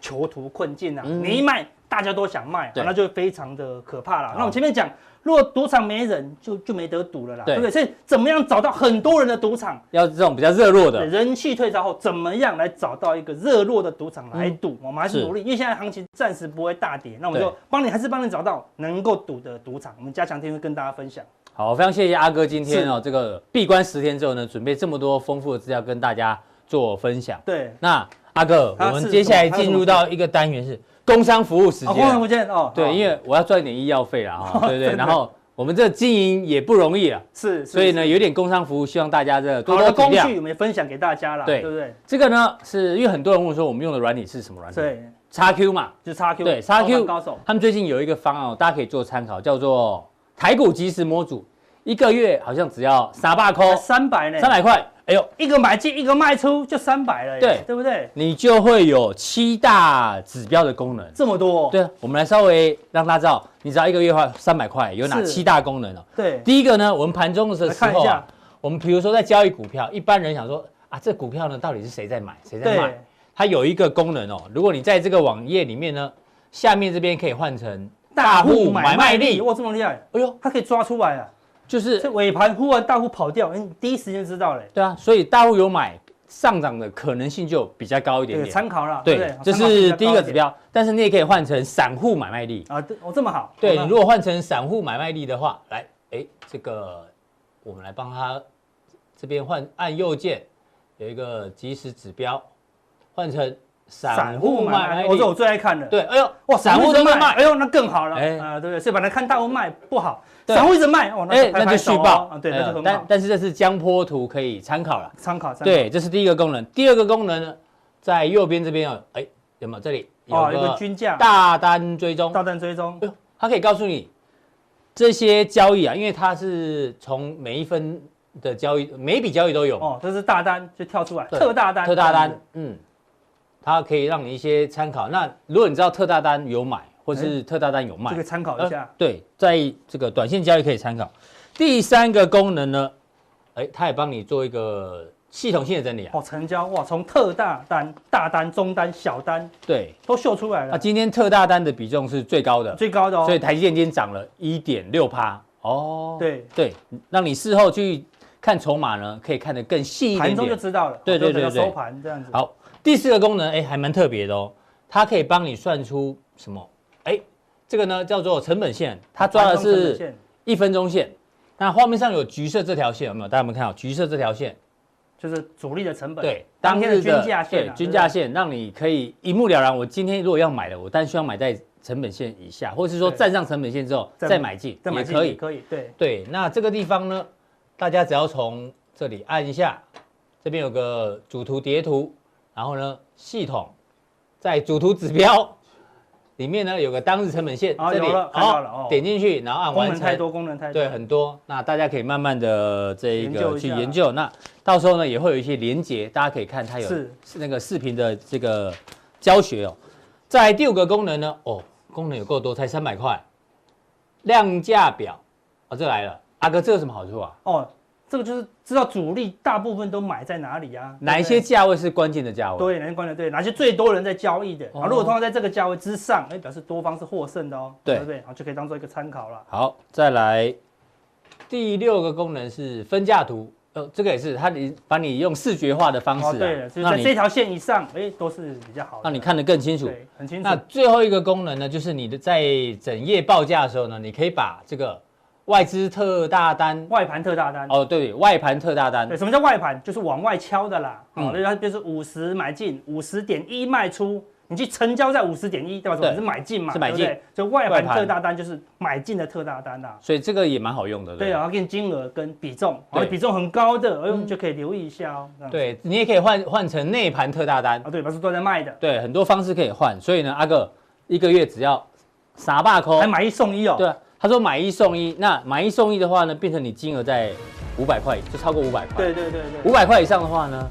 Speaker 3: 囚徒困境啊？你一卖。大家都想卖，那就非常的可怕了。那我前面讲，如果赌场没人，就就没得赌了啦，对不对？所以怎么样找到很多人的赌场？
Speaker 2: 要这种比较热络的，
Speaker 3: 人气退潮后，怎么样来找到一个热络的赌场来赌？我们还是努力，因为现在行情暂时不会大跌，那我们就帮你，还是帮你找到能够赌的赌场。我们加强天会跟大家分享。
Speaker 2: 好，非常谢谢阿哥今天哦，这个闭关十天之后呢，准备这么多丰富的资料跟大家做分享。对，那阿哥，我们接下来进入到一个单元是。工商服务时间，工商服务哦，对，因为我要赚点医药费啦，哈，对不对？然后我们这经营也不容易啊，是，所以呢，有点工商服务，希望大家这多多。工具
Speaker 3: 我们分享给大家了，对不对？
Speaker 2: 这个呢，是因为很多人问说，我们用的软体是什么软体？对，XQ 嘛，
Speaker 3: 就 XQ，
Speaker 2: 对，XQ 高手，他们最近有一个方案，大家可以做参考，叫做台股即时模组，一个月好像只要三百块，
Speaker 3: 三百呢，
Speaker 2: 三百块。哎呦，
Speaker 3: 一个买进，一个卖出，就三百了，对对不对？
Speaker 2: 你就会有七大指标的功能，
Speaker 3: 这么多。
Speaker 2: 对，我们来稍微让大家知道，你只要一个月花三百块，有哪七大功能哦？对，第一个呢，我们盘中的时候，看一下，我们比如说在交易股票，一般人想说啊，这股票呢到底是谁在买，谁在卖？它有一个功能哦，如果你在这个网页里面呢，下面这边可以换成大户买卖力，
Speaker 3: 哇，这么厉害！哎呦，它可以抓出来啊。
Speaker 2: 就是
Speaker 3: 这尾盘忽然大户跑掉，你第一时间知道嘞。
Speaker 2: 对啊，所以大户有买上涨的可能性就比较高一点点。
Speaker 3: 参考了，
Speaker 2: 对，这是第一个指标。但是你也可以换成散户买卖力
Speaker 3: 啊，哦这么好。
Speaker 2: 对，你如果换成散户买卖力的话，来，哎，这个我们来帮他这边换，按右键有一个即时指标，换成。散户买，
Speaker 3: 我说我最爱看的。
Speaker 2: 对，哎呦，哇，散户都卖，
Speaker 3: 哎呦，那更好了，哎，啊，对不对？所以本来看大户卖不好，散户一直卖，哦，那那就续报，对，那就很好。
Speaker 2: 但但是这是江波图可以参考了，
Speaker 3: 参考。
Speaker 2: 对，这是第一个功能。第二个功能呢，在右边这边哦，哎，有没有这里？
Speaker 3: 有，有个均价，
Speaker 2: 大单追踪，
Speaker 3: 大单追踪。
Speaker 2: 它可以告诉你这些交易啊，因为它是从每一分的交易，每一笔交易都有。哦，
Speaker 3: 这是大单就跳出来，特大单，
Speaker 2: 特大单，嗯。它可以让你一些参考。那如果你知道特大单有买，或是特大单有卖，
Speaker 3: 这个参考一下。
Speaker 2: 对，在这个短线交易可以参考。第三个功能呢，哎，它也帮你做一个系统性的整理啊。
Speaker 3: 哦，成交哇，从特大单、大单、中单、小单，
Speaker 2: 对，
Speaker 3: 都秀出来了。
Speaker 2: 啊，今天特大单的比重是最高的，
Speaker 3: 最高的哦。
Speaker 2: 所以台积电今天涨了一点六趴。哦，
Speaker 3: 对
Speaker 2: 对，让你事后去看筹码呢，可以看得更细一点点。
Speaker 3: 盘中就知道了。
Speaker 2: 对对对对。
Speaker 3: 收盘这样子。
Speaker 2: 好。第四个功能，哎，还蛮特别的哦，它可以帮你算出什么？哎，这个呢叫做成本线，它抓的是一分钟线。那画面上有橘色这条线有没有？大家有没有看到橘色这条线？
Speaker 3: 就是主力的成本，
Speaker 2: 对，
Speaker 3: 当天的均价线，
Speaker 2: 对，均价线，让你可以一目了然。我今天如果要买的，我但需要买在成本线以下，或者是说站上成本线之后再买进，也可以，
Speaker 3: 可以，对，
Speaker 2: 对。那这个地方呢，大家只要从这里按一下，这边有个主图叠图，然后呢，系统在主图指标。里面呢有个当日成本
Speaker 3: 线，这里看到了哦。
Speaker 2: 点进去，然后按完成。
Speaker 3: 功能太多，功能太多。
Speaker 2: 对，很多。那大家可以慢慢的这一个去研究。那到时候呢也会有一些连接，大家可以看它有是那个视频的这个教学哦。在第五个功能呢，哦，功能有够多，才三百块。量价表，哦，这来了，阿哥，这有什么好处啊？
Speaker 3: 哦。这个就是知道主力大部分都买在哪里啊？
Speaker 2: 哪一些价位是关键的价位？
Speaker 3: 对，哪些关键？对，哪些最多人在交易的？啊，如果通常在这个价位之上，哎，表示多方是获胜的哦。对，对不对？好，就可以当做一个参考了。
Speaker 2: 好，再来第六个功能是分价图。呃，这个也是，它你把你用视觉化的方式，
Speaker 3: 对了，就是在这条线以上，哎，都是比较好的，
Speaker 2: 让你看得更清楚，
Speaker 3: 对，很清楚。
Speaker 2: 那最后一个功能呢，就是你的在整页报价的时候呢，你可以把这个。外资特大单，
Speaker 3: 外盘特大单
Speaker 2: 哦，对，外盘特大单。
Speaker 3: 对，什么叫外盘？就是往外敲的啦。嗯、哦，那它就是五十买进，五十点一卖出，你去成交在五十点一，对吧？对，是买进嘛，是买进。所以外盘特大单就是买进的特大单啦。
Speaker 2: 所以这个也蛮好用的。
Speaker 3: 对啊，给你金额跟比重，对，比重很高的，哎呦，你就可以留意一下哦。
Speaker 2: 对，你也可以换换成内盘特大单
Speaker 3: 啊，对，表是都在卖的。
Speaker 2: 对，很多方式可以换。所以呢，阿哥一个月只要三百块，
Speaker 3: 还买一送一哦。
Speaker 2: 对。他说买一送一，那买一送一的话呢，变成你金额在五百块，就超过五百块。
Speaker 3: 对对对对。
Speaker 2: 五百块以上的话呢，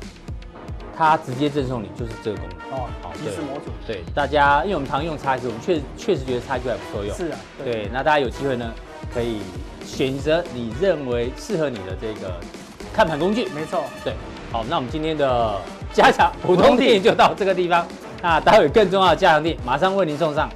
Speaker 2: 他直接赠送你就是这个功能。哦，好，
Speaker 3: 即时模组。
Speaker 2: 对，大家因为我们常用差距，我们确确实觉得差距还不错用。
Speaker 3: 是啊。对，
Speaker 2: 对，那大家有机会呢，可以选择你认为适合你的这个看盘工具。
Speaker 3: 没错。
Speaker 2: 对，好，那我们今天的加强普通錠就到这个地方。那待会有更重要的加强錠马上为您送上。